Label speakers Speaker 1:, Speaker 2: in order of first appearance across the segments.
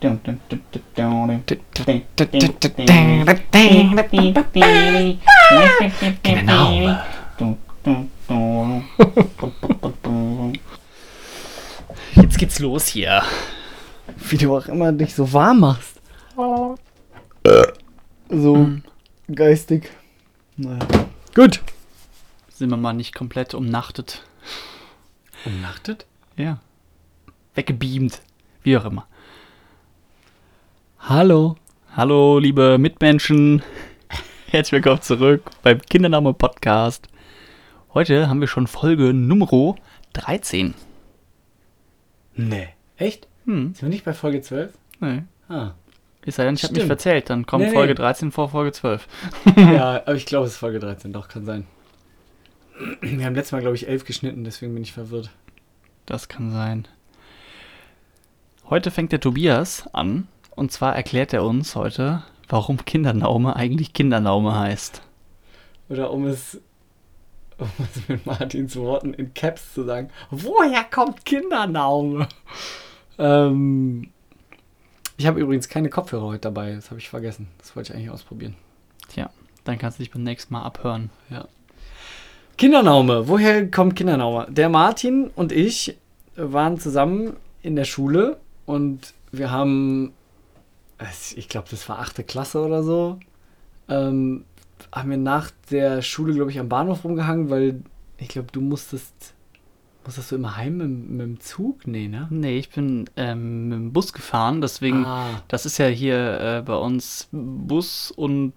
Speaker 1: Genau. Jetzt geht's los hier.
Speaker 2: Wie du auch immer dich so warm machst. So geistig. Naja. Gut.
Speaker 1: Sind wir mal nicht komplett umnachtet.
Speaker 2: Umnachtet?
Speaker 1: Ja. Weggebeamt. Wie auch immer.
Speaker 2: Hallo.
Speaker 1: Hallo, liebe Mitmenschen. Herzlich willkommen zurück beim Kindername Podcast. Heute haben wir schon Folge Nummer 13.
Speaker 2: Nee. Echt?
Speaker 1: Hm,
Speaker 2: Sind wir nicht bei Folge 12?
Speaker 1: nee.
Speaker 2: Ah.
Speaker 1: Es sei denn, ich habe mich verzählt. Dann kommt
Speaker 2: Nee, nee.
Speaker 1: Folge 13 vor Folge 12.
Speaker 2: ja, aber ich glaube, es ist Folge 13. Doch, kann sein. Wir haben letztes Mal, glaube ich, 11 geschnitten, deswegen bin ich verwirrt.
Speaker 1: Das kann sein. Heute fängt der Tobias an. Und zwar erklärt er uns heute, warum Kindernaume eigentlich Kindernaume heißt.
Speaker 2: Oder um es, um es mit Martins Worten in Caps zu sagen, woher kommt Kindernaume? ähm, ich habe übrigens keine Kopfhörer heute dabei, das habe ich vergessen. Das wollte ich eigentlich ausprobieren.
Speaker 1: Tja, dann kannst du dich beim nächsten Mal abhören.
Speaker 2: Kindernaume, woher kommt Kindernaume? Der Martin und ich waren zusammen in der Schule und wir haben, ich glaube, das war achte Klasse oder so, ähm, haben wir nach der Schule, glaube ich, am Bahnhof rumgehangen, weil ich glaube, du musstest, musstest du immer heim mit, mit dem Zug? Nee, ne?
Speaker 1: Nee, ich bin ähm, mit dem Bus gefahren, deswegen,
Speaker 2: Ah,
Speaker 1: das ist ja hier äh, bei uns Bus und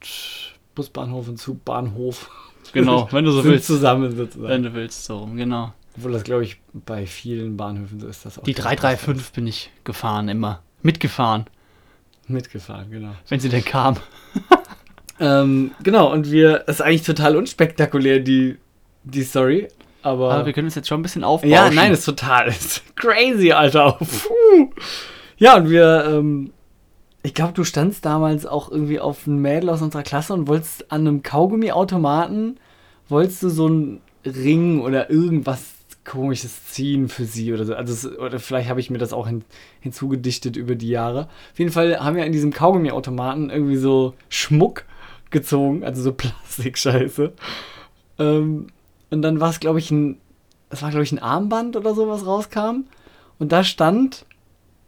Speaker 2: Busbahnhof und Zugbahnhof.
Speaker 1: genau, wenn du so willst.
Speaker 2: zusammen sozusagen.
Speaker 1: Wenn du willst, so rum, genau.
Speaker 2: Obwohl das, glaube ich, bei vielen Bahnhöfen so ist das auch.
Speaker 1: Die
Speaker 2: der
Speaker 1: 335 bin ich gefahren immer. Mitgefahren,
Speaker 2: Mitgefahren, genau.
Speaker 1: wenn sie denn kam.
Speaker 2: Ähm, genau, und wir, das ist eigentlich total unspektakulär, die, die Story, aber.
Speaker 1: Aber wir können uns jetzt schon ein bisschen aufbauen.
Speaker 2: ja, nein, ist total ist crazy, Alter. Puh. Ja, und wir, ähm, ich glaube, du standst damals auch irgendwie auf ein Mädel aus unserer Klasse und wolltest an einem Kaugummiautomaten, wolltest du so einen Ring oder irgendwas komisches ziehen für sie oder so. Also, es, oder vielleicht habe ich mir das auch hin, hinzugedichtet über die Jahre. Auf jeden Fall haben wir in diesem Kaugummiautomaten irgendwie so Schmuck gezogen, also so Plastikscheiße. Ähm, und dann war es, glaube ich, ein, es war, glaube ich, ein Armband oder so, was rauskam. Und da stand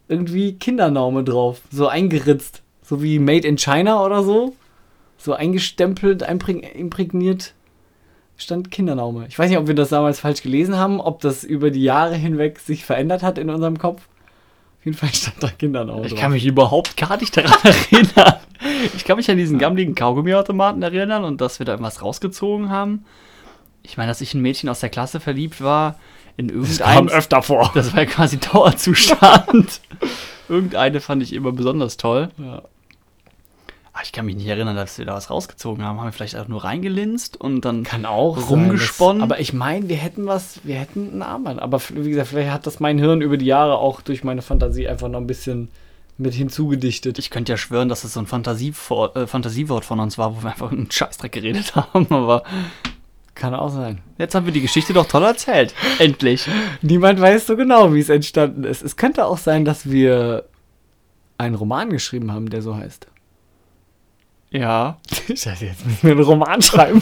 Speaker 2: irgendwie Kindernaume drauf, so eingeritzt. So wie Made in China oder so. So eingestempelt, imprägniert stand Kindernaume. Ich weiß nicht, ob wir das damals falsch gelesen haben, ob das über die Jahre hinweg sich verändert hat in unserem Kopf. Auf jeden Fall stand da Kindernaume
Speaker 1: Ich
Speaker 2: drauf.
Speaker 1: kann mich überhaupt gar nicht daran erinnern. Ich kann mich an diesen gammeligen Kaugummiautomaten erinnern und dass wir da irgendwas rausgezogen haben. Ich meine, dass ich ein Mädchen aus der Klasse verliebt war in irgendein.
Speaker 2: öfter vor.
Speaker 1: Das war ja quasi Dauerzustand. Irgendeine fand ich immer besonders toll.
Speaker 2: Ja.
Speaker 1: Aber ich kann mich nicht erinnern, dass wir da was rausgezogen haben. Haben wir vielleicht auch nur reingelinst und dann.
Speaker 2: Kann auch
Speaker 1: Rumgesponnen.
Speaker 2: Sein, das, aber ich meine, wir hätten was, wir hätten ein Armband. Aber wie gesagt, vielleicht hat das mein Hirn über die Jahre auch durch meine Fantasie einfach noch ein bisschen mit hinzugedichtet.
Speaker 1: Ich könnte ja schwören, dass es so ein Fantasiewort, äh, Fantasiewort von uns war, wo wir einfach einen Scheißdreck geredet haben. Aber
Speaker 2: Kann auch sein.
Speaker 1: jetzt haben wir die Geschichte doch toll erzählt. Endlich.
Speaker 2: Niemand weiß so genau, wie es entstanden ist. Es könnte auch sein, dass wir einen Roman geschrieben haben, der so heißt.
Speaker 1: Ja.
Speaker 2: Scheiße, jetzt müssen wir einen Roman schreiben.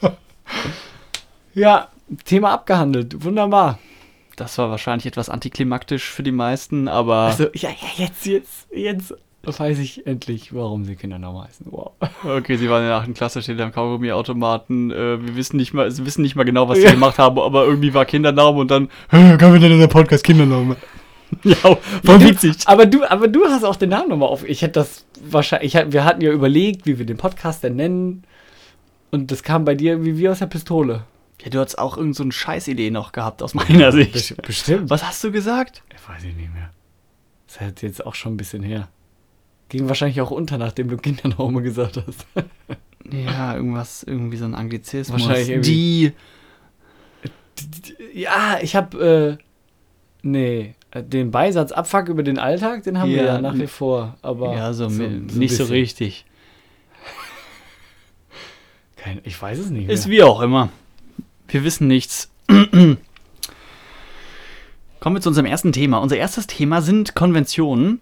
Speaker 2: ja, Thema abgehandelt. Wunderbar.
Speaker 1: Das war wahrscheinlich etwas antiklimaktisch für die meisten, aber
Speaker 2: Also, ja, ja, jetzt, jetzt, jetzt weiß ich endlich, warum sie Kindername heißen. Wow.
Speaker 1: okay, sie waren in der 8. Klasse, steht am Kaugummiautomaten. Äh, wir wissen nicht mal, sie wissen nicht mal genau, was sie
Speaker 2: Ja.
Speaker 1: gemacht haben, aber irgendwie war Kindername und dann,
Speaker 2: Können wir denn in der Podcast Kindername?
Speaker 1: ja,
Speaker 2: Voll
Speaker 1: voll witzig.
Speaker 2: Aber du, aber du hast auch den Namen nochmal auf. Ich hätte das wahrscheinlich. Ich, wir hatten ja überlegt, wie wir den Podcast denn nennen. Und das kam bei dir wie wie aus der Pistole.
Speaker 1: Ja, du hast auch irgend so eine Scheißidee noch gehabt aus meiner Sicht.
Speaker 2: Bestimmt.
Speaker 1: Was hast du gesagt?
Speaker 2: Ich weiß ich nicht mehr. Das ist jetzt auch schon ein bisschen her. Ging wahrscheinlich auch unter, nachdem du Kindernaume gesagt hast.
Speaker 1: Ja, irgendwas, irgendwie so ein Anglizismus.
Speaker 2: Wahrscheinlich irgendwie-
Speaker 1: Die.
Speaker 2: ja, ich habe äh, nee, äh, den Beisatz Abfuck über den Alltag, den haben wir
Speaker 1: Ja,
Speaker 2: ja nach wie vor. Aber
Speaker 1: Ja, so,
Speaker 2: ein
Speaker 1: nicht so
Speaker 2: bisschen.
Speaker 1: richtig.
Speaker 2: Kein, ich weiß es nicht mehr.
Speaker 1: Ist wie auch immer. Wir wissen nichts. Kommen wir zu unserem ersten Thema. Unser erstes Thema sind Konventionen.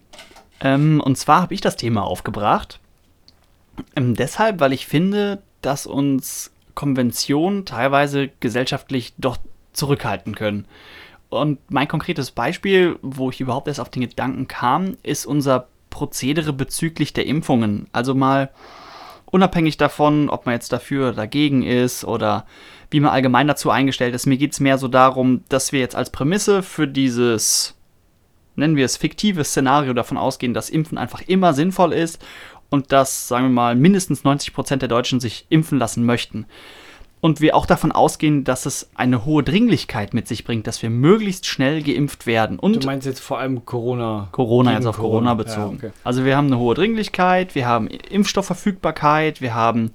Speaker 1: Ähm, und zwar habe ich das Thema aufgebracht. Ähm, deshalb, weil ich finde, dass uns Konventionen teilweise gesellschaftlich doch zurückhalten können. Und mein konkretes Beispiel, wo ich überhaupt erst auf den Gedanken kam, ist unser Prozedere bezüglich der Impfungen. Also mal unabhängig davon, ob man jetzt dafür oder dagegen ist oder wie man allgemein dazu eingestellt ist. Mir geht es mehr so darum, dass wir jetzt als Prämisse für dieses, nennen wir es, fiktive Szenario davon ausgehen, dass Impfen einfach immer sinnvoll ist und dass, sagen wir mal, mindestens 90 Prozent der Deutschen sich impfen lassen möchten und wir auch davon ausgehen, dass es eine hohe Dringlichkeit mit sich bringt, dass wir möglichst schnell geimpft werden. Und
Speaker 2: du meinst jetzt vor allem Corona?
Speaker 1: Corona, jetzt auf Corona, Corona bezogen. Ja, okay. Also wir haben eine hohe Dringlichkeit, wir haben Impfstoffverfügbarkeit, wir haben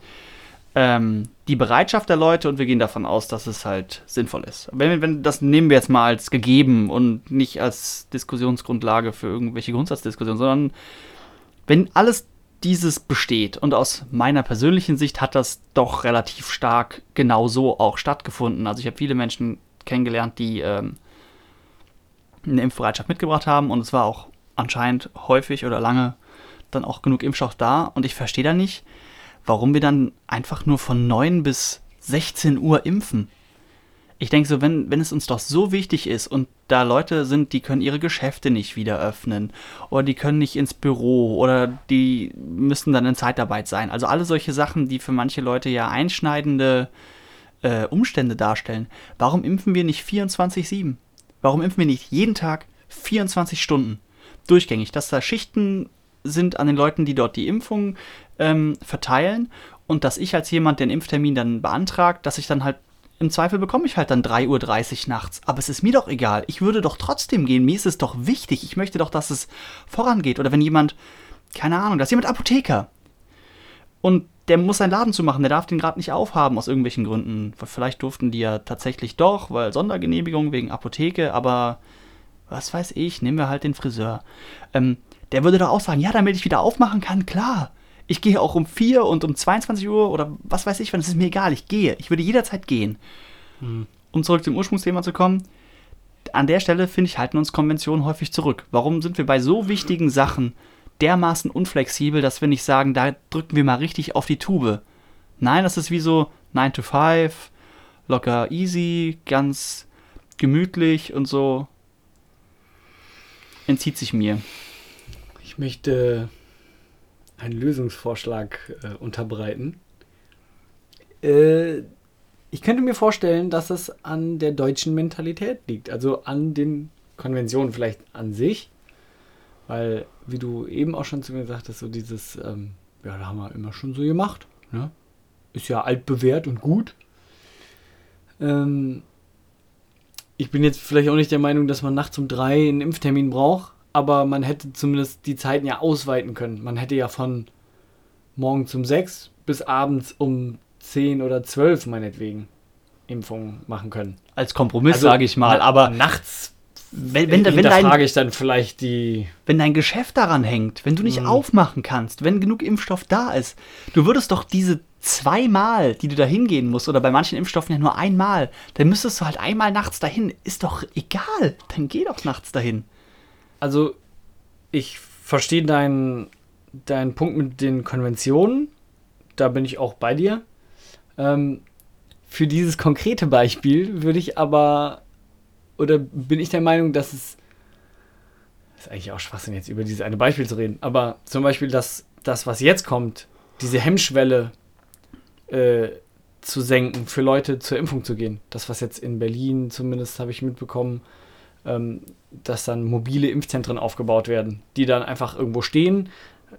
Speaker 1: ähm, die Bereitschaft der Leute und wir gehen davon aus, dass es halt sinnvoll ist. Wenn, wenn, das nehmen wir jetzt mal als gegeben und nicht als Diskussionsgrundlage für irgendwelche Grundsatzdiskussionen, sondern wenn alles dieses besteht. Und aus meiner persönlichen Sicht hat das doch relativ stark genau so auch stattgefunden. Also ich habe viele Menschen kennengelernt, die ähm, eine Impfbereitschaft mitgebracht haben und es war auch anscheinend häufig oder lange dann auch genug Impfstoff da. Und ich verstehe da nicht, warum wir dann einfach nur von 9 bis 16 Uhr impfen ich denke so, wenn, wenn es uns doch so wichtig ist und da Leute sind, die können ihre Geschäfte nicht wieder öffnen oder die können nicht ins Büro oder die müssen dann in Zeitarbeit sein. Also alle solche Sachen, die für manche Leute ja einschneidende äh, Umstände darstellen. Warum impfen wir nicht 24-7? Warum impfen wir nicht jeden Tag 24 Stunden durchgängig? Dass da Schichten sind an den Leuten, die dort die Impfung ähm, verteilen und dass ich als jemand den Impftermin dann beantragt, dass ich dann halt im Zweifel bekomme ich halt dann 3.30 Uhr nachts. Aber es ist mir doch egal. Ich würde doch trotzdem gehen. Mir ist es doch wichtig. Ich möchte doch, dass es vorangeht. Oder wenn jemand, keine Ahnung, da ist jemand Apotheker. Und der muss seinen Laden zumachen. Der darf den gerade nicht aufhaben aus irgendwelchen Gründen. Vielleicht durften die ja tatsächlich doch, weil Sondergenehmigung wegen Apotheke. Aber was weiß ich, nehmen wir halt den Friseur. Ähm, der würde doch auch sagen, ja, damit ich wieder aufmachen kann, klar. Ich gehe auch um 4 und um 22 Uhr oder was weiß ich, wann, es ist mir egal, ich gehe. Ich würde jederzeit gehen. Mhm. Um zurück zum Ursprungsthema zu kommen, an der Stelle, finde ich, halten uns Konventionen häufig zurück. Warum sind wir bei so wichtigen Sachen dermaßen unflexibel, dass wir nicht sagen, da drücken wir mal richtig auf die Tube? Nein, das ist wie so 9 to 5, locker easy, ganz gemütlich und so. Entzieht sich mir.
Speaker 2: Ich möchte einen Lösungsvorschlag äh, unterbreiten. Äh, ich könnte mir vorstellen, dass es an der deutschen Mentalität liegt, also an den Konventionen vielleicht an sich, weil, wie du eben auch schon zu mir gesagt hast, so dieses, ähm, ja, da haben wir immer schon so gemacht, ne? ist ja altbewährt und gut. Ähm, ich bin jetzt vielleicht auch nicht der Meinung, dass man nachts um drei einen Impftermin braucht, aber man hätte zumindest die Zeiten ja ausweiten können. Man hätte ja von morgens um sechs bis abends um zehn oder zwölf meinetwegen Impfungen machen können.
Speaker 1: Als Kompromiss, also, sage ich mal, aber
Speaker 2: nachts
Speaker 1: wenn, wenn, wenn dein,
Speaker 2: frage ich dann vielleicht die.
Speaker 1: Wenn dein Geschäft daran hängt, wenn du nicht mhm. aufmachen kannst, wenn genug Impfstoff da ist, du würdest doch diese zweimal, die du da hingehen musst, oder bei manchen Impfstoffen ja nur einmal, dann müsstest du halt einmal nachts dahin. Ist doch egal. Dann geh doch nachts dahin
Speaker 2: also ich verstehe deinen dein Punkt mit den Konventionen. Da bin ich auch bei dir. Ähm, für dieses konkrete Beispiel würde ich aber, oder bin ich der Meinung, dass es, ist eigentlich auch Schwachsinn, jetzt über dieses eine Beispiel zu reden, aber zum Beispiel, dass das, was jetzt kommt, diese Hemmschwelle äh, zu senken, für Leute zur Impfung zu gehen. Das, was jetzt in Berlin zumindest habe ich mitbekommen, ähm, dass dann mobile Impfzentren aufgebaut werden, die dann einfach irgendwo stehen,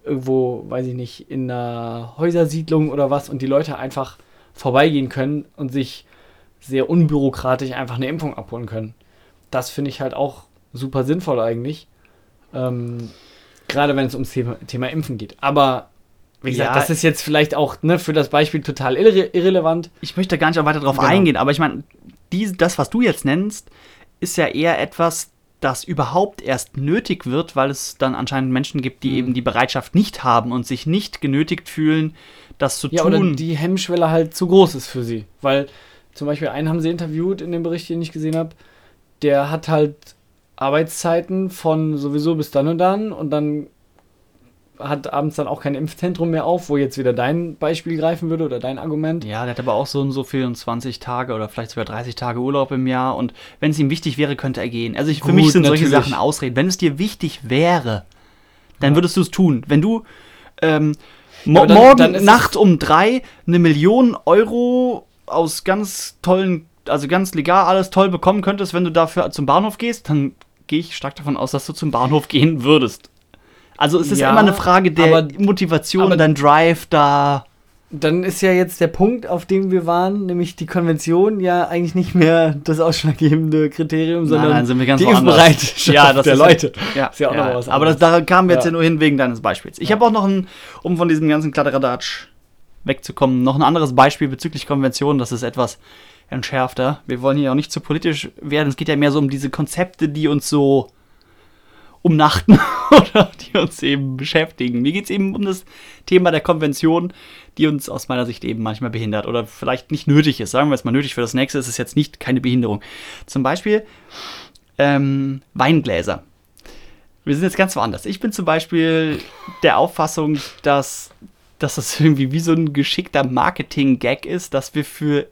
Speaker 2: irgendwo, weiß ich nicht, in einer Häusersiedlung oder was und die Leute einfach vorbeigehen können und sich sehr unbürokratisch einfach eine Impfung abholen können. Das finde ich halt auch super sinnvoll eigentlich. Ähm, gerade wenn es ums Thema, Thema, Impfen geht. Aber wie gesagt, ja, das ist jetzt vielleicht auch ne, für das Beispiel total irre irrelevant.
Speaker 1: Ich möchte gar nicht auch weiter darauf genau. eingehen, aber ich meine, das, was du jetzt nennst, ist ja eher etwas, das überhaupt erst nötig wird, weil es dann anscheinend Menschen gibt, die mhm. eben die Bereitschaft nicht haben und sich nicht genötigt fühlen, das zu
Speaker 2: ja, tun. Ja, oder die Hemmschwelle halt zu groß ist für sie. Weil zum Beispiel einen haben sie interviewt in dem Bericht, den ich gesehen habe, der hat halt Arbeitszeiten von sowieso bis dann und dann und dann hat abends dann auch kein Impfzentrum mehr auf, wo jetzt wieder dein Beispiel greifen würde oder dein Argument.
Speaker 1: Ja, der hat aber auch so und so 24 Tage oder vielleicht sogar 30 Tage Urlaub im Jahr und wenn es ihm wichtig wäre, könnte er gehen. Also ich, für Gut, mich sind natürlich. solche Sachen Ausreden. Wenn es dir wichtig wäre, dann ja. würdest du es tun. Wenn du ähm, mo dann, morgen dann Nacht um drei eine Million Euro aus ganz tollen, also ganz legal alles toll bekommen könntest, wenn du dafür zum Bahnhof gehst, dann gehe ich stark davon aus, dass du zum Bahnhof gehen würdest. Also es ist ja, immer eine Frage der aber, Motivation, aber dein Drive da.
Speaker 2: Dann ist ja jetzt der Punkt, auf dem wir waren, nämlich die Konvention, ja eigentlich nicht mehr das ausschlaggebende Kriterium, sondern nein,
Speaker 1: nein,
Speaker 2: die
Speaker 1: Impfbereitschaft
Speaker 2: ja, das
Speaker 1: der
Speaker 2: ist, Leute.
Speaker 1: Ja, ist ja auch ja, noch was aber das, da kamen wir jetzt ja nur hin wegen deines Beispiels. Ich habe auch noch ein, um von diesem ganzen Kladderadatsch wegzukommen, noch ein anderes Beispiel bezüglich Konvention, das ist etwas entschärfter. Wir wollen hier auch nicht zu politisch werden, es geht ja mehr so um diese Konzepte, die uns so umnachten oder die uns eben beschäftigen. Mir geht es eben um das Thema der Konvention, die uns aus meiner Sicht eben manchmal behindert oder vielleicht nicht nötig ist. Sagen wir es mal nötig für das nächste, ist es jetzt nicht keine Behinderung. Zum Beispiel ähm, Weingläser. Wir sind jetzt ganz woanders. Ich bin zum Beispiel der Auffassung, dass, dass das irgendwie wie so ein geschickter Marketing-Gag ist, dass wir für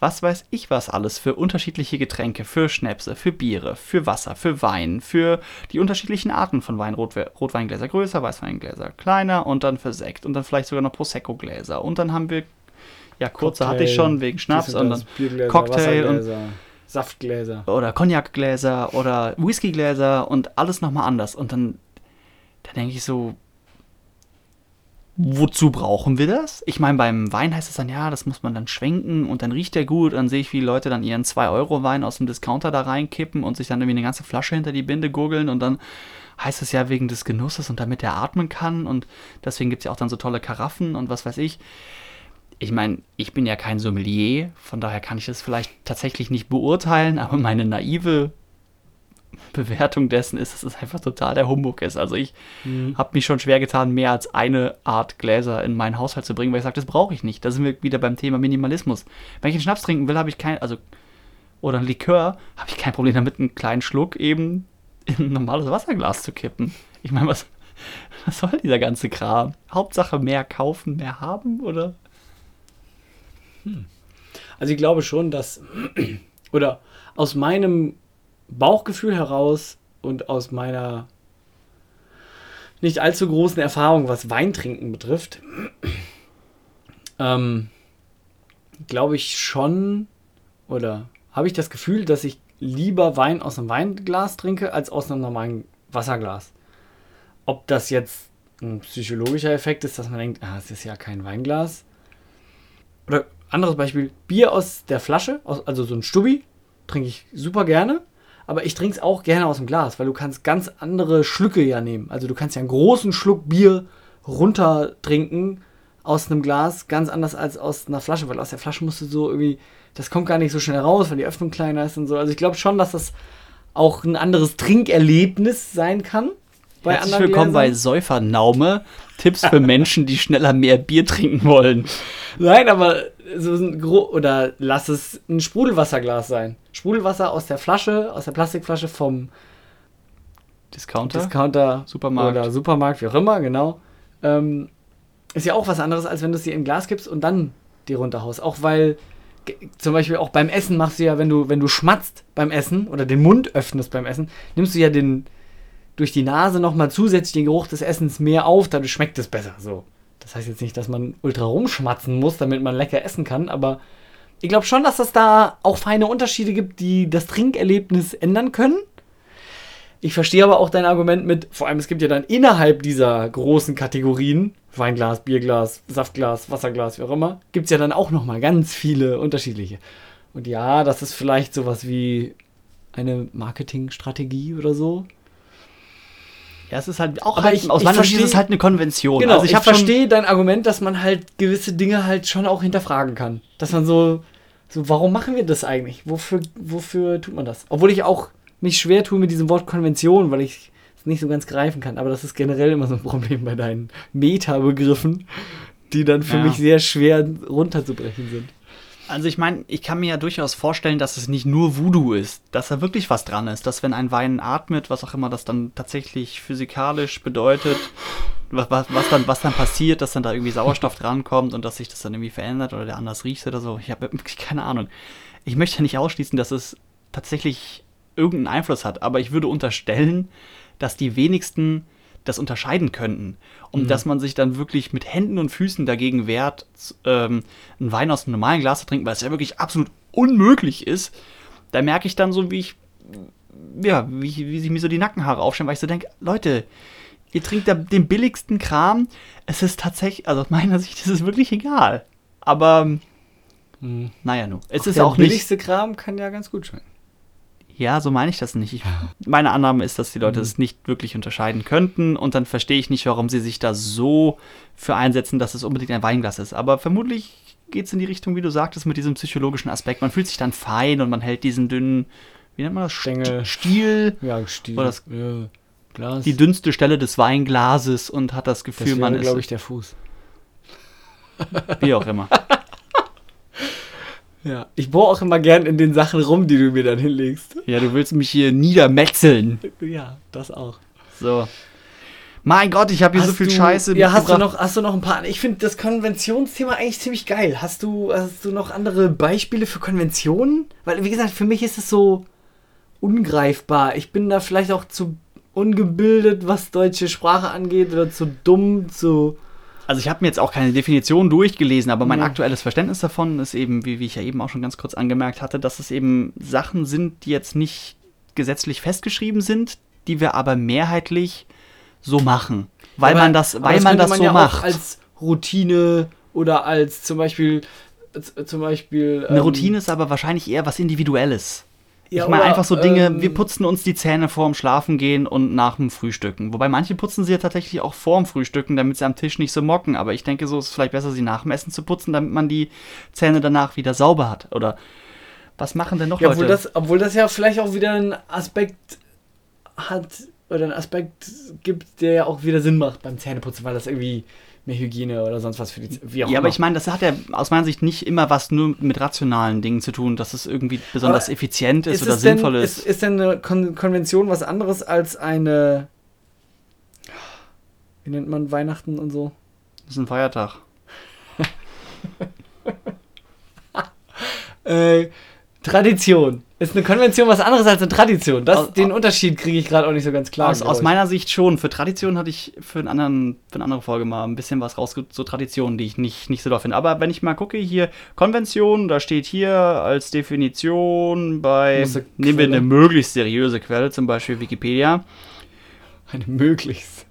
Speaker 1: was weiß ich was alles für unterschiedliche Getränke, für Schnäpse, für Biere, für Wasser, für Wein, für die unterschiedlichen Arten von Wein. Rot Rotweingläser größer, Weißweingläser kleiner und dann für Sekt und dann vielleicht sogar noch Prosecco-Gläser. Und dann haben wir, ja, kurze Cocktail, hatte ich schon wegen Schnaps und dann
Speaker 2: Biergläser,
Speaker 1: Cocktail und
Speaker 2: Saftgläser.
Speaker 1: Oder Cognacgläser oder Whiskygläser und alles nochmal anders. Und dann, da denke ich so, wozu brauchen wir das? Ich meine, beim Wein heißt es dann, ja, das muss man dann schwenken und dann riecht der gut. Dann sehe ich, wie Leute dann ihren 2-Euro-Wein aus dem Discounter da reinkippen und sich dann irgendwie eine ganze Flasche hinter die Binde gurgeln und dann heißt es ja wegen des Genusses und damit er atmen kann und deswegen gibt es ja auch dann so tolle Karaffen und was weiß ich. Ich meine, ich bin ja kein Sommelier, von daher kann ich das vielleicht tatsächlich nicht beurteilen, aber meine naive Bewertung dessen ist, dass es einfach total der Humbug ist. Also ich mhm. habe mich schon schwer getan, mehr als eine Art Gläser in meinen Haushalt zu bringen, weil ich sage, das brauche ich nicht. Da sind wir wieder beim Thema Minimalismus. Wenn ich einen Schnaps trinken will, habe ich kein, also oder ein Likör, habe ich kein Problem damit, einen kleinen Schluck eben in ein normales Wasserglas zu kippen. Ich meine, was, was soll dieser ganze Kram? Hauptsache mehr kaufen, mehr haben, oder?
Speaker 2: Hm. Also ich glaube schon, dass, oder aus meinem Bauchgefühl heraus und aus meiner nicht allzu großen Erfahrung, was Weintrinken betrifft, ähm, glaube ich schon oder habe ich das Gefühl, dass ich lieber Wein aus einem Weinglas trinke als aus einem normalen Wasserglas. Ob das jetzt ein psychologischer Effekt ist, dass man denkt, ah, es ist ja kein Weinglas. Oder anderes Beispiel, Bier aus der Flasche, also so ein Stubbi, trinke ich super gerne. Aber ich trinke es auch gerne aus dem Glas, weil du kannst ganz andere Schlücke ja nehmen. Also du kannst ja einen großen Schluck Bier runter trinken aus einem Glas, ganz anders als aus einer Flasche, weil aus der Flasche musst du so irgendwie, das kommt gar nicht so schnell raus, weil die Öffnung kleiner ist und so. Also ich glaube schon, dass das auch ein anderes Trinkerlebnis sein kann.
Speaker 1: Bei Herzlich willkommen Gläsern. bei Säufernaume. Tipps für Menschen, die schneller mehr Bier trinken wollen.
Speaker 2: Nein, aber so ein Gro oder lass es ein Sprudelwasserglas sein. Sprudelwasser aus der Flasche, aus der Plastikflasche vom
Speaker 1: Discounter,
Speaker 2: Discounter
Speaker 1: Supermarkt
Speaker 2: oder Supermarkt, wie auch immer, genau. Ähm, ist ja auch was anderes, als wenn du sie in Glas gibst und dann die runterhaust. Auch weil zum Beispiel auch beim Essen machst du ja, wenn du, wenn du schmatzt beim Essen oder den Mund öffnest beim Essen, nimmst du ja den durch die Nase nochmal zusätzlich den Geruch des Essens mehr auf, dadurch schmeckt es besser. So. Das heißt jetzt nicht, dass man ultra rumschmatzen muss, damit man lecker essen kann, aber ich glaube schon, dass es da auch feine Unterschiede gibt, die das Trinkerlebnis ändern können. Ich verstehe aber auch dein Argument mit, vor allem es gibt ja dann innerhalb dieser großen Kategorien, Weinglas, Bierglas, Saftglas, Wasserglas, wie auch immer, gibt es ja dann auch nochmal ganz viele unterschiedliche. Und ja, das ist vielleicht sowas wie eine Marketingstrategie oder so.
Speaker 1: Ja, es ist halt auch
Speaker 2: aber halt, ich, aus meiner Sicht ist es halt eine Konvention.
Speaker 1: Genau, also ich, ich verstehe dein Argument, dass man halt gewisse Dinge halt schon auch hinterfragen kann. Dass man so, so warum machen wir das eigentlich? Wofür, wofür tut man das? Obwohl ich auch mich schwer tue mit diesem Wort Konvention, weil ich es nicht so ganz greifen kann. Aber das ist generell immer so ein Problem bei deinen Meta-Begriffen, die dann für ja. mich sehr schwer runterzubrechen sind. Also ich meine, ich kann mir ja durchaus vorstellen, dass es nicht nur Voodoo ist, dass da wirklich was dran ist, dass wenn ein Wein atmet, was auch immer das dann tatsächlich physikalisch bedeutet, was, was, was, dann, was dann passiert, dass dann da irgendwie Sauerstoff drankommt und dass sich das dann irgendwie verändert oder der anders riecht oder so. Ich habe wirklich keine Ahnung. Ich möchte nicht ausschließen, dass es tatsächlich irgendeinen Einfluss hat, aber ich würde unterstellen, dass die wenigsten das unterscheiden könnten. Und mhm. dass man sich dann wirklich mit Händen und Füßen dagegen wehrt, ähm, einen Wein aus einem normalen Glas zu trinken, weil es ja wirklich absolut unmöglich ist. Da merke ich dann so, wie ich, ja, wie, wie sich mir so die Nackenhaare aufstellen, weil ich so denke, Leute, ihr trinkt da den billigsten Kram. Es ist tatsächlich, also aus meiner Sicht ist es wirklich egal. Aber, hm. naja, nur. Es
Speaker 2: auch ist der auch billigste nicht, Kram kann ja ganz gut schmecken.
Speaker 1: Ja, so meine ich das nicht. Ich, meine Annahme ist, dass die Leute es mhm. nicht wirklich unterscheiden könnten und dann verstehe ich nicht, warum sie sich da so für einsetzen, dass es unbedingt ein Weinglas ist. Aber vermutlich geht es in die Richtung, wie du sagtest, mit diesem psychologischen Aspekt. Man fühlt sich dann fein und man hält diesen dünnen, wie nennt man das?
Speaker 2: Stängel.
Speaker 1: Stiel.
Speaker 2: Ja, Stiel.
Speaker 1: Oder das, ja, Glas. Die dünnste Stelle des Weinglases und hat das Gefühl, das
Speaker 2: wäre, man ist. glaube ich, der Fuß.
Speaker 1: Wie auch immer.
Speaker 2: Ja, ich bohre auch immer gern in den Sachen rum, die du mir dann hinlegst.
Speaker 1: Ja, du willst mich hier niedermetzeln.
Speaker 2: Ja, das auch.
Speaker 1: So. Mein Gott, ich habe hier hast so viel
Speaker 2: du,
Speaker 1: Scheiße.
Speaker 2: Ja, hast du noch, hast du noch ein paar? Ich finde das Konventionsthema eigentlich ziemlich geil. Hast du, hast du noch andere Beispiele für Konventionen? Weil, wie gesagt, für mich ist es so ungreifbar. Ich bin da vielleicht auch zu ungebildet, was deutsche Sprache angeht, oder zu dumm, zu
Speaker 1: also ich habe mir jetzt auch keine Definition durchgelesen, aber mein mhm. aktuelles Verständnis davon ist eben, wie, wie ich ja eben auch schon ganz kurz angemerkt hatte, dass es eben Sachen sind, die jetzt nicht gesetzlich festgeschrieben sind, die wir aber mehrheitlich so machen, weil aber, man das, weil das man das man so ja macht.
Speaker 2: als Routine oder als zum Beispiel, zum Beispiel.
Speaker 1: Eine ähm, Routine ist aber wahrscheinlich eher was Individuelles. Ja, ich meine einfach so Dinge, ähm, wir putzen uns die Zähne vorm Schlafengehen und nach dem Frühstücken. Wobei manche putzen sie ja tatsächlich auch vorm Frühstücken, damit sie am Tisch nicht so mocken. Aber ich denke, so ist es vielleicht besser, sie nach dem Essen zu putzen, damit man die Zähne danach wieder sauber hat. Oder was machen denn noch
Speaker 2: ja, Leute? Obwohl das, obwohl das ja vielleicht auch wieder einen Aspekt hat, oder einen Aspekt gibt, der ja auch wieder Sinn macht beim Zähneputzen, weil das irgendwie mehr Hygiene oder sonst was für die.
Speaker 1: Wie auch ja, immer. aber ich meine, das hat ja aus meiner Sicht nicht immer was nur mit rationalen Dingen zu tun, dass es irgendwie besonders aber effizient ist, ist oder sinnvoll
Speaker 2: denn,
Speaker 1: ist.
Speaker 2: ist. Ist denn eine Kon Konvention was anderes als eine. Wie nennt man Weihnachten und so?
Speaker 1: Das ist ein Feiertag.
Speaker 2: äh, Tradition. Ist eine Konvention was anderes als eine Tradition? Das, aus, den Unterschied kriege ich gerade auch nicht so ganz klar.
Speaker 1: Aus, aus meiner Sicht schon. Für Tradition hatte ich für, einen anderen, für eine andere Folge mal ein bisschen was raus, so Traditionen, die ich nicht, nicht so doll finde. Aber wenn ich mal gucke, hier Konvention, da steht hier als Definition bei, nehmen wir eine möglichst seriöse Quelle, zum Beispiel Wikipedia.
Speaker 2: Eine möglichst.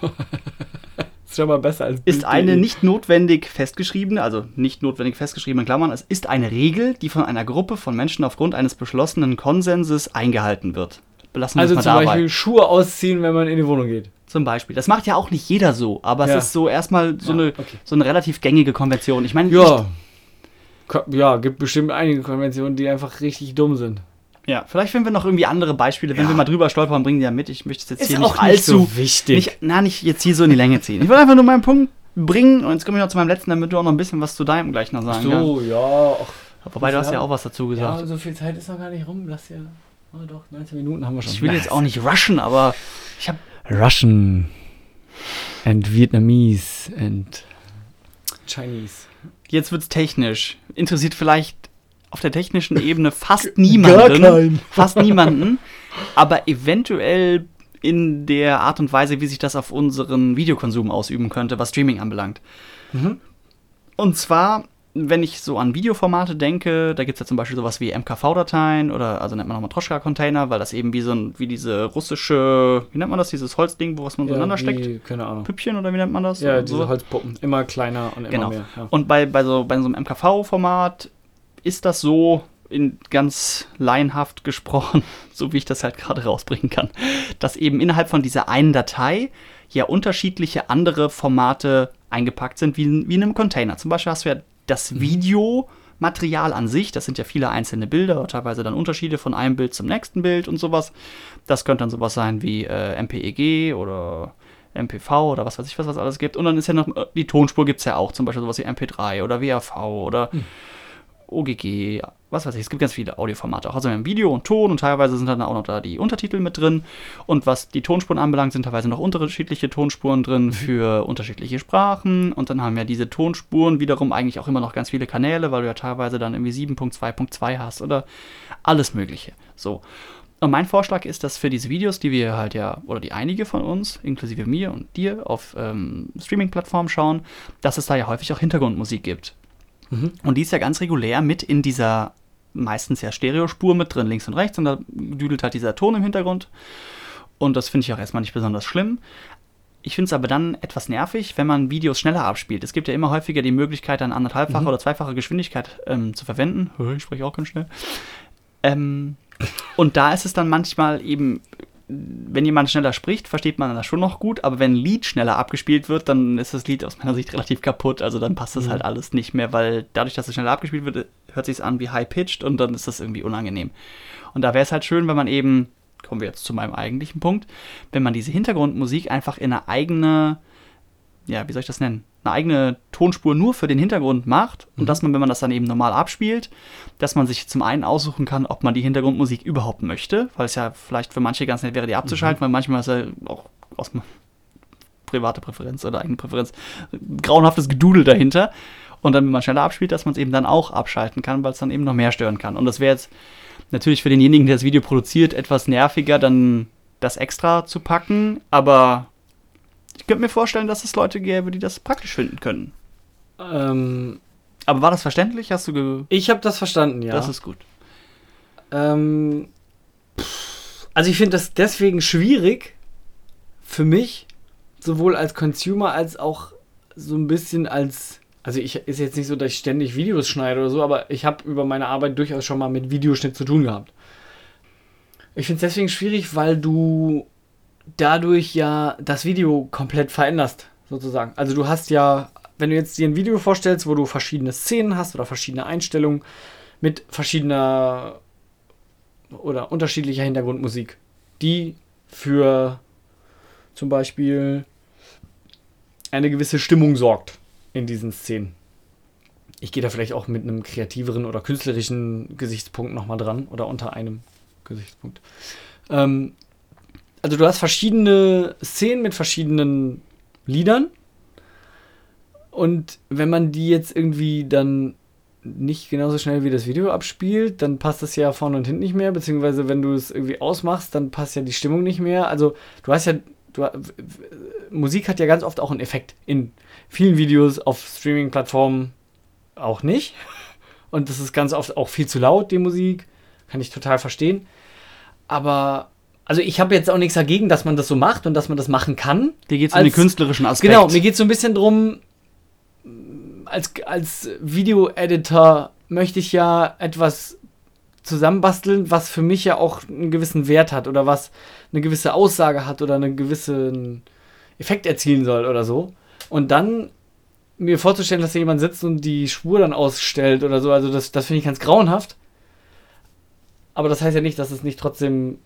Speaker 1: ist schon mal besser als Ist eine nicht notwendig festgeschriebene, also nicht notwendig festgeschriebene Klammern, es ist eine Regel, die von einer Gruppe von Menschen aufgrund eines beschlossenen Konsenses eingehalten wird.
Speaker 2: Belassen also zum dabei. Beispiel Schuhe ausziehen, wenn man in die Wohnung geht.
Speaker 1: Zum Beispiel. Das macht ja auch nicht jeder so, aber ja. es ist so erstmal so, ja, eine, okay. so eine relativ gängige Konvention. Ich meine,
Speaker 2: ja. ja, gibt bestimmt einige Konventionen, die einfach richtig dumm sind.
Speaker 1: Ja, vielleicht finden wir noch irgendwie andere Beispiele. Wenn ja. wir mal drüber stolpern, bringen die ja mit. Ich möchte es jetzt
Speaker 2: ist
Speaker 1: hier
Speaker 2: nicht allzu so wichtig.
Speaker 1: Nicht, na, nicht jetzt hier so in die Länge ziehen. Ich will einfach nur meinen Punkt bringen und jetzt komme ich noch zu meinem letzten, damit du auch noch ein bisschen was zu deinem gleich noch sagen
Speaker 2: kannst. So, ja.
Speaker 1: Ach, Wobei, du hast ja auch was dazu gesagt.
Speaker 2: Ja, so viel Zeit ist noch gar nicht rum. Lass ja. Oh, doch, 19 Minuten haben wir schon.
Speaker 1: Ich will jetzt auch nicht rushen, aber ich habe.
Speaker 2: Russian and Vietnamese and Chinese.
Speaker 1: Jetzt wird's technisch. Interessiert vielleicht auf der technischen Ebene fast niemanden. Fast niemanden. Aber eventuell in der Art und Weise, wie sich das auf unseren Videokonsum ausüben könnte, was Streaming anbelangt. Mhm. Und zwar, wenn ich so an Videoformate denke, da gibt es ja zum Beispiel sowas wie MKV-Dateien oder also nennt man auch Matroschka-Container, weil das eben wie so ein, wie diese russische, wie nennt man das, dieses Holzding, wo was man ja, so steckt?
Speaker 2: Keine Ahnung.
Speaker 1: Püppchen oder wie nennt man das?
Speaker 2: Ja, diese so. Holzpuppen. Immer kleiner und immer genau. mehr. Ja.
Speaker 1: Und bei, bei, so, bei so einem MKV-Format ist das so in ganz laienhaft gesprochen, so wie ich das halt gerade rausbringen kann, dass eben innerhalb von dieser einen Datei ja unterschiedliche andere Formate eingepackt sind, wie, wie in einem Container. Zum Beispiel hast du ja das mhm. Videomaterial an sich, das sind ja viele einzelne Bilder, teilweise dann Unterschiede von einem Bild zum nächsten Bild und sowas. Das könnte dann sowas sein wie äh, MPEG oder MPV oder was weiß ich, was es alles gibt. Und dann ist ja noch, äh, die Tonspur gibt es ja auch, zum Beispiel sowas wie MP3 oder WAV oder mhm OGG, was weiß ich, es gibt ganz viele Audioformate auch. Also wir haben Video und Ton und teilweise sind dann auch noch da die Untertitel mit drin. Und was die Tonspuren anbelangt, sind teilweise noch unterschiedliche Tonspuren drin mhm. für unterschiedliche Sprachen. Und dann haben wir diese Tonspuren wiederum eigentlich auch immer noch ganz viele Kanäle, weil du ja teilweise dann irgendwie 7.2.2 hast oder alles Mögliche. So. Und mein Vorschlag ist, dass für diese Videos, die wir halt ja, oder die einige von uns, inklusive mir und dir, auf ähm, Streaming-Plattformen schauen, dass es da ja häufig auch Hintergrundmusik gibt. Mhm. Und die ist ja ganz regulär mit in dieser meistens ja Stereospur mit drin, links und rechts, und da düdelt halt dieser Ton im Hintergrund. Und das finde ich auch erstmal nicht besonders schlimm. Ich finde es aber dann etwas nervig, wenn man Videos schneller abspielt. Es gibt ja immer häufiger die Möglichkeit, dann anderthalbfache mhm. oder zweifache Geschwindigkeit ähm, zu verwenden. Ich spreche auch ganz schnell. Ähm, und da ist es dann manchmal eben, wenn jemand schneller spricht, versteht man das schon noch gut, aber wenn ein Lied schneller abgespielt wird, dann ist das Lied aus meiner Sicht relativ kaputt. Also dann passt das mhm. halt alles nicht mehr, weil dadurch, dass es schneller abgespielt wird, hört sich an wie high-pitched und dann ist das irgendwie unangenehm. Und da wäre es halt schön, wenn man eben, kommen wir jetzt zu meinem eigentlichen Punkt, wenn man diese Hintergrundmusik einfach in eine eigene, ja, wie soll ich das nennen? eine eigene Tonspur nur für den Hintergrund macht und mhm. dass man, wenn man das dann eben normal abspielt, dass man sich zum einen aussuchen kann, ob man die Hintergrundmusik überhaupt möchte, weil es ja vielleicht für manche ganz nett wäre, die abzuschalten, mhm. weil manchmal ist ja auch aus private Präferenz oder eigene Präferenz grauenhaftes Gedudel dahinter. Und dann, wenn man schneller abspielt, dass man es eben dann auch abschalten kann, weil es dann eben noch mehr stören kann. Und das wäre jetzt natürlich für denjenigen, der das Video produziert, etwas nerviger, dann das extra zu packen, aber ich könnte mir vorstellen, dass es Leute gäbe, die das praktisch finden können. Ähm, aber war das verständlich? Hast du
Speaker 2: Ich habe das verstanden, ja.
Speaker 1: Das ist gut.
Speaker 2: Ähm, also ich finde das deswegen schwierig für mich, sowohl als Consumer als auch so ein bisschen als also ich ist jetzt nicht so, dass ich ständig Videos schneide oder so, aber ich habe über meine Arbeit durchaus schon mal mit Videoschnitt zu tun gehabt. Ich finde es deswegen schwierig, weil du dadurch ja das Video komplett veränderst, sozusagen. Also du hast ja, wenn du jetzt dir ein Video vorstellst, wo du verschiedene Szenen hast oder verschiedene Einstellungen mit verschiedener oder unterschiedlicher Hintergrundmusik, die für zum Beispiel eine gewisse Stimmung sorgt in diesen Szenen. Ich gehe da vielleicht auch mit einem kreativeren oder künstlerischen Gesichtspunkt nochmal dran oder unter einem Gesichtspunkt. Ähm, also du hast verschiedene Szenen mit verschiedenen Liedern. Und wenn man die jetzt irgendwie dann nicht genauso schnell wie das Video abspielt, dann passt das ja vorne und hinten nicht mehr, beziehungsweise wenn du es irgendwie ausmachst, dann passt ja die Stimmung nicht mehr. Also du hast ja, du, Musik hat ja ganz oft auch einen Effekt. In vielen Videos auf Streaming-Plattformen auch nicht. Und das ist ganz oft auch viel zu laut, die Musik. Kann ich total verstehen. Aber also ich habe jetzt auch nichts dagegen, dass man das so macht und dass man das machen kann.
Speaker 1: Dir geht es um den künstlerischen Aspekt.
Speaker 2: Genau, mir geht es so ein bisschen drum, als, als Video-Editor möchte ich ja etwas zusammenbasteln, was für mich ja auch einen gewissen Wert hat oder was eine gewisse Aussage hat oder einen gewissen Effekt erzielen soll oder so. Und dann mir vorzustellen, dass da jemand sitzt und die Spur dann ausstellt oder so, also das, das finde ich ganz grauenhaft. Aber das heißt ja nicht, dass es nicht trotzdem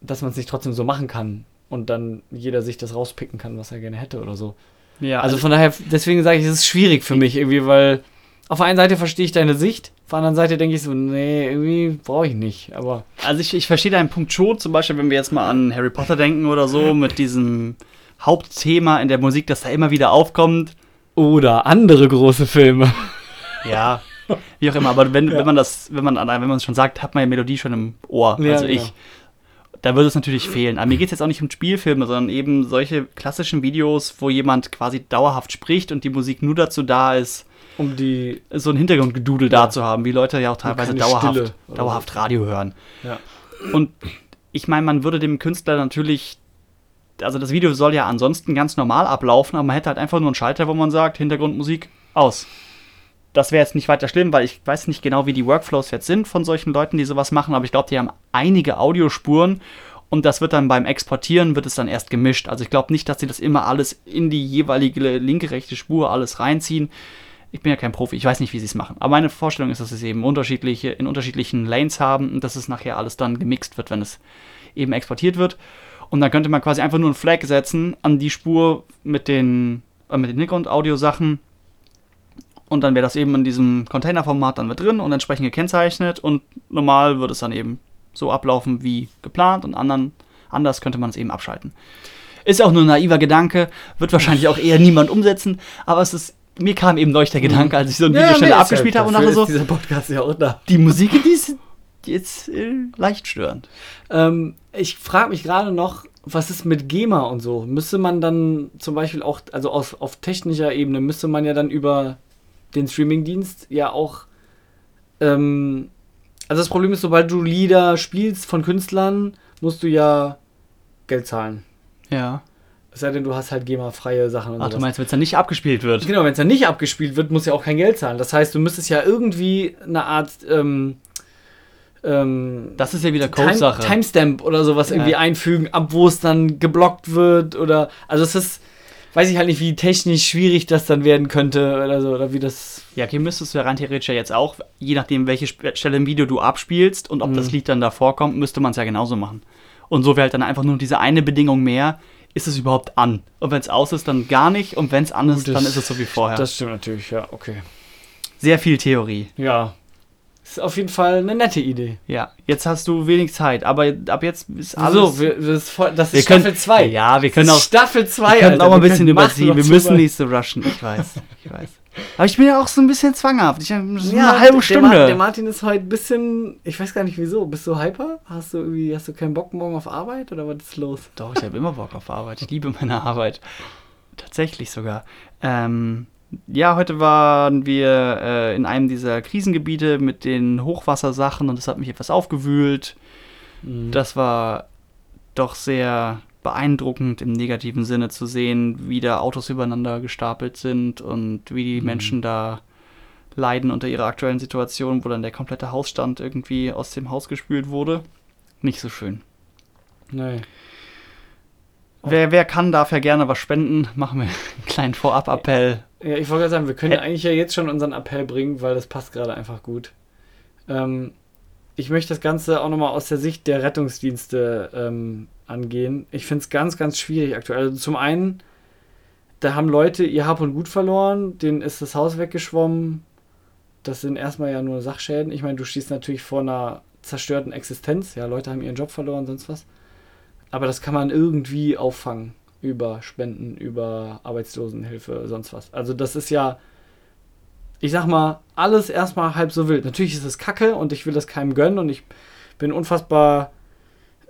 Speaker 2: dass man es nicht trotzdem so machen kann und dann jeder sich das rauspicken kann, was er gerne hätte oder so. Ja, also, also von daher, deswegen sage ich, es ist schwierig für mich irgendwie, weil auf der einen Seite verstehe ich deine Sicht, auf der anderen Seite denke ich so, nee, irgendwie brauche ich nicht. Aber
Speaker 1: also ich, ich verstehe deinen Punkt schon, zum Beispiel, wenn wir jetzt mal an Harry Potter denken oder so, mit diesem Hauptthema in der Musik, das da immer wieder aufkommt.
Speaker 2: Oder andere große Filme.
Speaker 1: Ja, wie auch immer, aber wenn, ja. wenn man das, wenn man wenn man es schon sagt, hat man ja Melodie schon im Ohr. Ja, also ich. Genau da würde es natürlich fehlen. Aber mir geht es jetzt auch nicht um Spielfilme, sondern eben solche klassischen Videos, wo jemand quasi dauerhaft spricht und die Musik nur dazu da ist,
Speaker 2: um die
Speaker 1: so ein Hintergrundgedudel ja. da zu haben, wie Leute ja auch teilweise dauerhaft, dauerhaft Radio hören. Ja. Und ich meine, man würde dem Künstler natürlich, also das Video soll ja ansonsten ganz normal ablaufen, aber man hätte halt einfach nur einen Schalter, wo man sagt, Hintergrundmusik aus das wäre jetzt nicht weiter schlimm, weil ich weiß nicht genau, wie die Workflows jetzt sind von solchen Leuten, die sowas machen, aber ich glaube, die haben einige Audiospuren und das wird dann beim Exportieren, wird es dann erst gemischt. Also ich glaube nicht, dass sie das immer alles in die jeweilige linke, rechte Spur alles reinziehen. Ich bin ja kein Profi, ich weiß nicht, wie sie es machen. Aber meine Vorstellung ist, dass sie es eben unterschiedliche, in unterschiedlichen Lanes haben und dass es nachher alles dann gemixt wird, wenn es eben exportiert wird. Und dann könnte man quasi einfach nur einen Flag setzen an die Spur mit den, äh, mit den Hintergrund-Audio-Sachen und dann wäre das eben in diesem Containerformat dann mit drin und entsprechend gekennzeichnet und normal würde es dann eben so ablaufen wie geplant und anderen, anders könnte man es eben abschalten. Ist auch nur ein naiver Gedanke, wird wahrscheinlich auch eher niemand umsetzen, aber es ist mir kam eben neulich der mhm. Gedanke, als ich so ein Video ja, schnell abgespielt habe und dachte so,
Speaker 2: dieser Podcast ja auch da.
Speaker 1: die Musik, die ist jetzt äh, leicht störend.
Speaker 2: Ähm, ich frage mich gerade noch, was ist mit GEMA und so? Müsste man dann zum Beispiel auch, also auf, auf technischer Ebene, müsste man ja dann über den Streamingdienst ja auch. Ähm, also das Problem ist, sobald du Lieder spielst von Künstlern, musst du ja Geld zahlen.
Speaker 1: Ja.
Speaker 2: Es sei denn, du hast halt GEMA-freie Sachen
Speaker 1: und Ach, sowas. du meinst, wenn es dann nicht abgespielt wird?
Speaker 2: Genau, wenn es dann nicht abgespielt wird, musst du ja auch kein Geld zahlen. Das heißt, du müsstest ja irgendwie eine Art ähm,
Speaker 1: ähm, das ist ja wieder Code-Sache.
Speaker 2: Time, Timestamp oder sowas ja. irgendwie einfügen, ab wo es dann geblockt wird oder also es ist weiß ich halt nicht, wie technisch schwierig das dann werden könnte oder so, oder wie das.
Speaker 1: Ja, hier müsstest du ja rein theoretisch ja jetzt auch, je nachdem, welche Stelle im Video du abspielst und ob mhm. das Lied dann da vorkommt, müsste man es ja genauso machen. Und so wäre halt dann einfach nur diese eine Bedingung mehr, ist es überhaupt an? Und wenn es aus ist, dann gar nicht. Und wenn es an ist, Gut, dann ist es so wie vorher.
Speaker 2: Das stimmt natürlich, ja, okay.
Speaker 1: Sehr viel Theorie.
Speaker 2: Ja, ist auf jeden Fall eine nette Idee.
Speaker 1: Ja, jetzt hast du wenig Zeit, aber ab jetzt ist alles.
Speaker 2: So, wir, das, voll, das ist Staffel 2.
Speaker 1: Ja, wir können auch.
Speaker 2: Staffel 2,
Speaker 1: Wir können auch mal ein bisschen überziehen. Wir müssen nicht so rushen. Ich weiß. Ich weiß. Aber ich bin ja auch so ein bisschen zwanghaft. Ich habe so ja, eine halbe Stunde.
Speaker 2: Der, der, Martin ist heute ein bisschen. Ich weiß gar nicht wieso. Bist du hyper? Hast du irgendwie. Hast du keinen Bock morgen auf Arbeit oder was ist los?
Speaker 1: Doch, ich habe immer Bock auf Arbeit. Ich liebe meine Arbeit. Tatsächlich sogar. Ähm, ja, heute waren wir äh, in einem dieser Krisengebiete mit den Hochwassersachen und das hat mich etwas aufgewühlt. Mhm. Das war doch sehr beeindruckend im negativen Sinne zu sehen, wie da Autos übereinander gestapelt sind und wie die mhm. Menschen da leiden unter ihrer aktuellen Situation, wo dann der komplette Hausstand irgendwie aus dem Haus gespült wurde. Nicht so schön.
Speaker 2: Nee.
Speaker 1: Wer, wer kann, darf ja gerne was spenden. Machen wir einen kleinen Vorab-Appell.
Speaker 2: Ja, ich wollte gerade sagen, wir können ja eigentlich ja jetzt schon unseren Appell bringen, weil das passt gerade einfach gut. Ähm, ich möchte das Ganze auch nochmal aus der Sicht der Rettungsdienste ähm, angehen. Ich finde es ganz, ganz schwierig aktuell. Also zum einen, da haben Leute ihr Hab und Gut verloren, denen ist das Haus weggeschwommen. Das sind erstmal ja nur Sachschäden. Ich meine, du stehst natürlich vor einer zerstörten Existenz. Ja, Leute haben ihren Job verloren, sonst was. Aber das kann man irgendwie auffangen über Spenden, über Arbeitslosenhilfe, sonst was. Also das ist ja, ich sag mal, alles erstmal halb so wild. Natürlich ist es kacke und ich will das keinem gönnen und ich bin unfassbar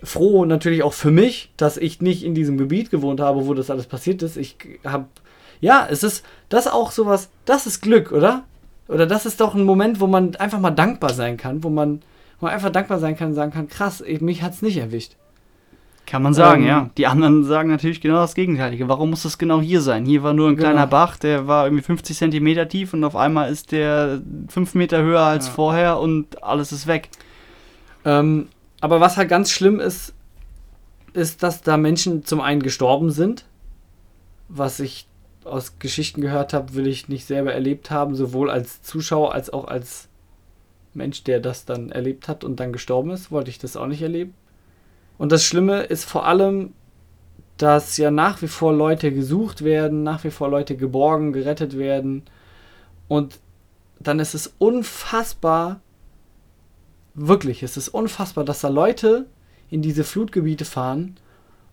Speaker 2: froh natürlich auch für mich, dass ich nicht in diesem Gebiet gewohnt habe, wo das alles passiert ist. Ich habe, ja, es ist das auch sowas, das ist Glück, oder? Oder das ist doch ein Moment, wo man einfach mal dankbar sein kann, wo man, wo man einfach dankbar sein kann und sagen kann, krass, mich hat es nicht erwischt.
Speaker 1: Kann man sagen, ähm, ja. Die anderen sagen natürlich genau das Gegenteilige. Warum muss das genau hier sein? Hier war nur ein genau. kleiner Bach, der war irgendwie 50 Zentimeter tief und auf einmal ist der 5 Meter höher als ja. vorher und alles ist weg.
Speaker 2: Ähm, aber was halt ganz schlimm ist, ist, dass da Menschen zum einen gestorben sind. Was ich aus Geschichten gehört habe, will ich nicht selber erlebt haben, sowohl als Zuschauer als auch als Mensch, der das dann erlebt hat und dann gestorben ist, wollte ich das auch nicht erleben. Und das Schlimme ist vor allem, dass ja nach wie vor Leute gesucht werden, nach wie vor Leute geborgen, gerettet werden. Und dann ist es unfassbar, wirklich, es ist unfassbar, dass da Leute in diese Flutgebiete fahren,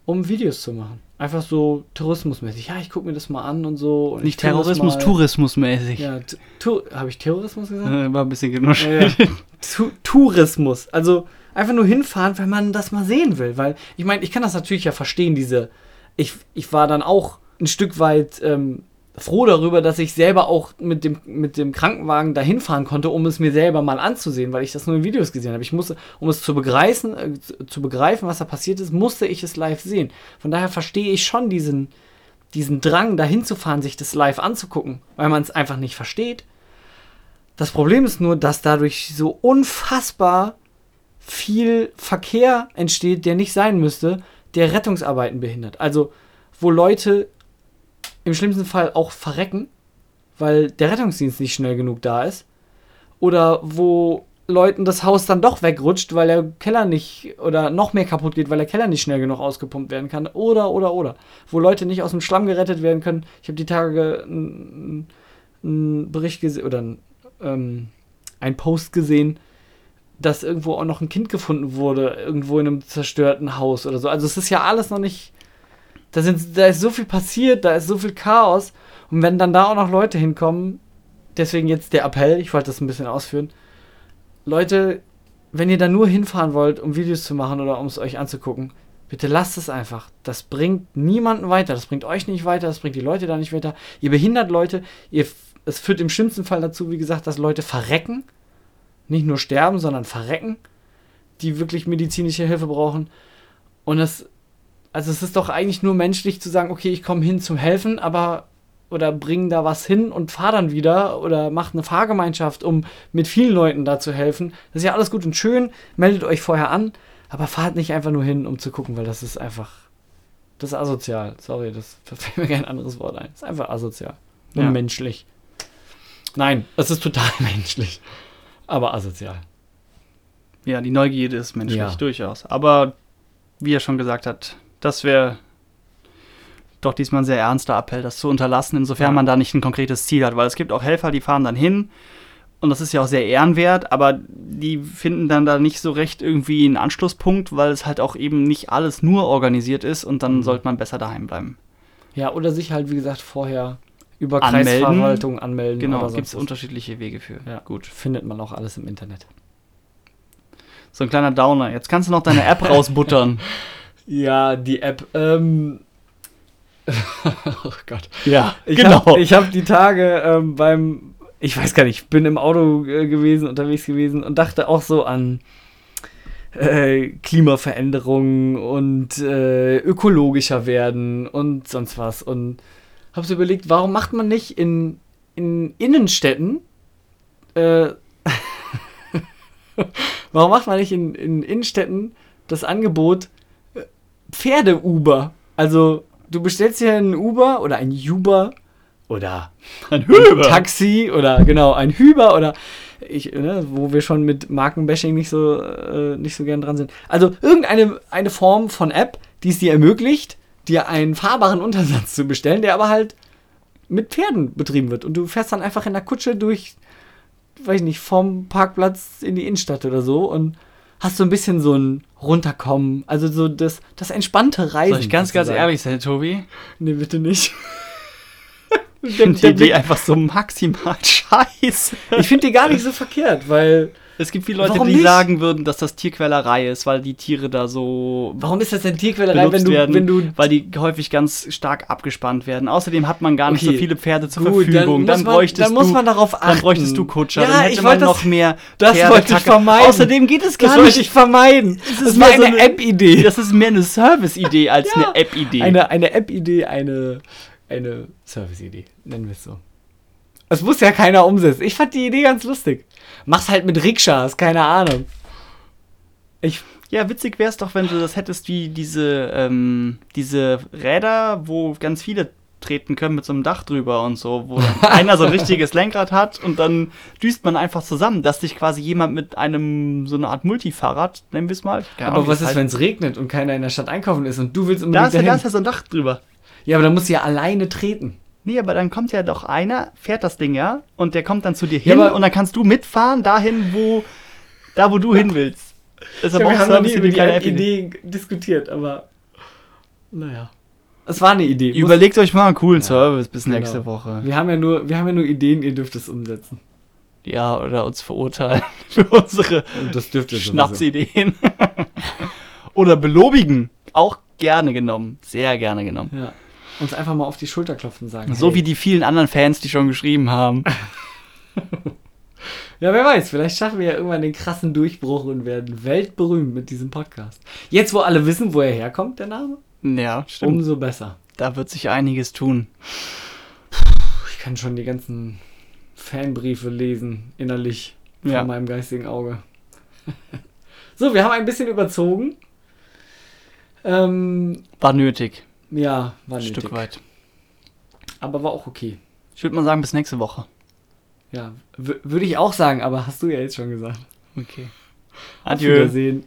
Speaker 2: um Videos zu machen. Einfach so tourismusmäßig. Ja, ich gucke mir das mal an und so. Und
Speaker 1: Nicht Terrorismus, Tourismusmäßig.
Speaker 2: Ja, habe ich Terrorismus gesagt?
Speaker 1: Äh, war ein bisschen genuscht. Ja,
Speaker 2: ja. Tourismus. Also einfach nur hinfahren, wenn man das mal sehen will. Weil ich meine, ich kann das natürlich ja verstehen, diese. Ich, ich war dann auch ein Stück weit ähm, froh darüber, dass ich selber auch mit dem, mit dem Krankenwagen dahin fahren konnte, um es mir selber mal anzusehen, weil ich das nur in Videos gesehen habe. Ich musste, um es zu begreifen, äh, zu begreifen, was da passiert ist, musste ich es live sehen. Von daher verstehe ich schon diesen, diesen Drang, dahin zu fahren, sich das live anzugucken, weil man es einfach nicht versteht. Das Problem ist nur, dass dadurch so unfassbar viel Verkehr entsteht, der nicht sein müsste, der Rettungsarbeiten behindert. Also, wo Leute im schlimmsten Fall auch verrecken, weil der Rettungsdienst nicht schnell genug da ist. Oder wo Leuten das Haus dann doch wegrutscht, weil der Keller nicht oder noch mehr kaputt geht, weil der Keller nicht schnell genug ausgepumpt werden kann. Oder, oder, oder. Wo Leute nicht aus dem Schlamm gerettet werden können. Ich habe die Tage einen Bericht gesehen oder einen, ähm, einen Post gesehen, dass irgendwo auch noch ein Kind gefunden wurde, irgendwo in einem zerstörten Haus oder so. Also es ist ja alles noch nicht. Da, sind, da ist so viel passiert, da ist so viel Chaos. Und wenn dann da auch noch Leute hinkommen, deswegen jetzt der Appell, ich wollte das ein bisschen ausführen. Leute, wenn ihr da nur hinfahren wollt, um Videos zu machen oder um es euch anzugucken, bitte lasst es einfach. Das bringt niemanden weiter. Das bringt euch nicht weiter, das bringt die Leute da nicht weiter. Ihr behindert Leute. Ihr, es führt im schlimmsten Fall dazu, wie gesagt, dass Leute verrecken. Nicht nur sterben, sondern verrecken, die wirklich medizinische Hilfe brauchen. Und es, also es ist doch eigentlich nur menschlich zu sagen, okay, ich komme hin zum Helfen, aber oder bringen da was hin und fahr dann wieder oder macht eine Fahrgemeinschaft, um mit vielen Leuten da zu helfen. Das ist ja alles gut und schön. Meldet euch vorher an, aber fahrt nicht einfach nur hin, um zu gucken, weil das ist einfach. Das ist asozial. Sorry, das fällt mir kein anderes Wort ein. Das ist einfach asozial. Und ja. menschlich. Nein, es ist total menschlich. Aber asozial.
Speaker 1: Ja, die Neugierde ist menschlich, ja. durchaus. Aber wie er schon gesagt hat, das wäre doch diesmal ein sehr ernster Appell, das zu unterlassen, insofern ja. man da nicht ein konkretes Ziel hat. Weil es gibt auch Helfer, die fahren dann hin und das ist ja auch sehr ehrenwert, aber die finden dann da nicht so recht irgendwie einen Anschlusspunkt, weil es halt auch eben nicht alles nur organisiert ist und dann mhm. sollte man besser daheim bleiben.
Speaker 2: Ja, oder sich halt, wie gesagt, vorher über anmelden. Kreisverwaltung anmelden.
Speaker 1: Genau, gibt es unterschiedliche Wege für.
Speaker 2: Ja, gut. Findet man auch alles im Internet.
Speaker 1: So ein kleiner Downer. Jetzt kannst du noch deine App rausbuttern.
Speaker 2: Ja, die App. Ähm, oh Gott.
Speaker 1: Ja,
Speaker 2: ich genau. Hab, ich habe die Tage ähm, beim, ich weiß gar nicht, bin im Auto äh, gewesen, unterwegs gewesen und dachte auch so an äh, Klimaveränderungen und äh, ökologischer werden und sonst was. Und habe so überlegt, warum macht man nicht in, in Innenstädten, äh, warum macht man nicht in, in Innenstädten das Angebot äh, Pferde-Uber? Also du bestellst hier ein Uber oder ein Uber oder ein, ein Taxi oder genau ein Hüber oder ich, ne, wo wir schon mit Markenbashing nicht so äh, nicht so gern dran sind. Also irgendeine eine Form von App, die es dir ermöglicht, dir einen fahrbaren Untersatz zu bestellen, der aber halt mit Pferden betrieben wird und du fährst dann einfach in der Kutsche durch, weiß ich nicht, vom Parkplatz in die Innenstadt oder so und hast du ein bisschen so ein Runterkommen, also so das, das entspannte Reisen. Soll
Speaker 1: ich ganz, ganz ehrlich sein, Tobi?
Speaker 2: Nee, bitte nicht.
Speaker 1: Ich finde die Idee einfach so maximal scheiße.
Speaker 2: Ich finde die gar nicht so verkehrt, weil
Speaker 1: es gibt viele Leute, Warum die nicht? sagen würden, dass das Tierquälerei ist, weil die Tiere da so.
Speaker 2: Warum ist das denn Tierquälerei, wenn du,
Speaker 1: werden,
Speaker 2: wenn du.
Speaker 1: Weil die häufig ganz stark abgespannt werden. Außerdem hat man gar nicht okay. so viele Pferde zur Gut, Verfügung. Dann,
Speaker 2: dann, bräuchtest
Speaker 1: dann
Speaker 2: muss man darauf achten.
Speaker 1: Dann bräuchtest du Kutscher.
Speaker 2: Ja,
Speaker 1: dann hätte
Speaker 2: ich
Speaker 1: man
Speaker 2: das,
Speaker 1: noch mehr.
Speaker 2: Das Pferde wollte ich vermeiden.
Speaker 1: Außerdem geht es gar
Speaker 2: das
Speaker 1: nicht.
Speaker 2: Das wollte ich vermeiden. Das, das ist mehr so eine App-Idee.
Speaker 1: Das ist mehr eine Service-Idee als ja, eine App-Idee.
Speaker 2: Eine, eine App-Idee, eine, eine Service-Idee. Nennen wir es so. Es muss ja keiner umsetzen. Ich fand die Idee ganz lustig. Mach's halt mit Rikschas, keine Ahnung.
Speaker 1: Ich. Ja, witzig wär's doch, wenn du das hättest wie diese, ähm, diese Räder, wo ganz viele treten können mit so einem Dach drüber und so, wo einer so ein richtiges Lenkrad hat und dann düst man einfach zusammen, dass dich quasi jemand mit einem so eine Art Multifahrrad, nennen wir es mal.
Speaker 2: Aber Ahnung, was ist, wenn es regnet und keiner in der Stadt einkaufen ist und du willst
Speaker 1: unbedingt Da ist ja, da ist ja so ein Dach drüber.
Speaker 2: Ja, aber dann musst du ja alleine treten.
Speaker 1: Nee, aber dann kommt ja doch einer, fährt das Ding ja, und der kommt dann zu dir hin ja, und dann kannst du mitfahren dahin, wo, da wo du hin willst.
Speaker 2: Das ist aber haben noch nie über die Idee diskutiert, aber naja. Es war eine Idee.
Speaker 1: Überlegt euch mal einen coolen ja, Service bis genau. nächste Woche.
Speaker 2: Wir haben, ja nur, wir haben ja nur Ideen, ihr dürft es umsetzen.
Speaker 1: Ja, oder uns verurteilen für unsere
Speaker 2: Schnapsideen.
Speaker 1: oder belobigen. Auch gerne genommen. Sehr gerne genommen.
Speaker 2: Ja uns einfach mal auf die Schulter klopfen sagen.
Speaker 1: So hey. wie die vielen anderen Fans, die schon geschrieben haben.
Speaker 2: ja, wer weiß, vielleicht schaffen wir ja irgendwann den krassen Durchbruch und werden weltberühmt mit diesem Podcast. Jetzt, wo alle wissen, wo er herkommt, der Name?
Speaker 1: Ja, stimmt.
Speaker 2: Umso besser.
Speaker 1: Da wird sich einiges tun.
Speaker 2: Ich kann schon die ganzen Fanbriefe lesen, innerlich, ja. vor meinem geistigen Auge. so, wir haben ein bisschen überzogen.
Speaker 1: Ähm, War nötig.
Speaker 2: Ja, war
Speaker 1: ein Stück weit.
Speaker 2: Aber war auch okay.
Speaker 1: Ich würde mal sagen, bis nächste Woche.
Speaker 2: Ja, würde ich auch sagen, aber hast du ja jetzt schon gesagt.
Speaker 1: Okay.
Speaker 2: Adieu. Auf Wiedersehen.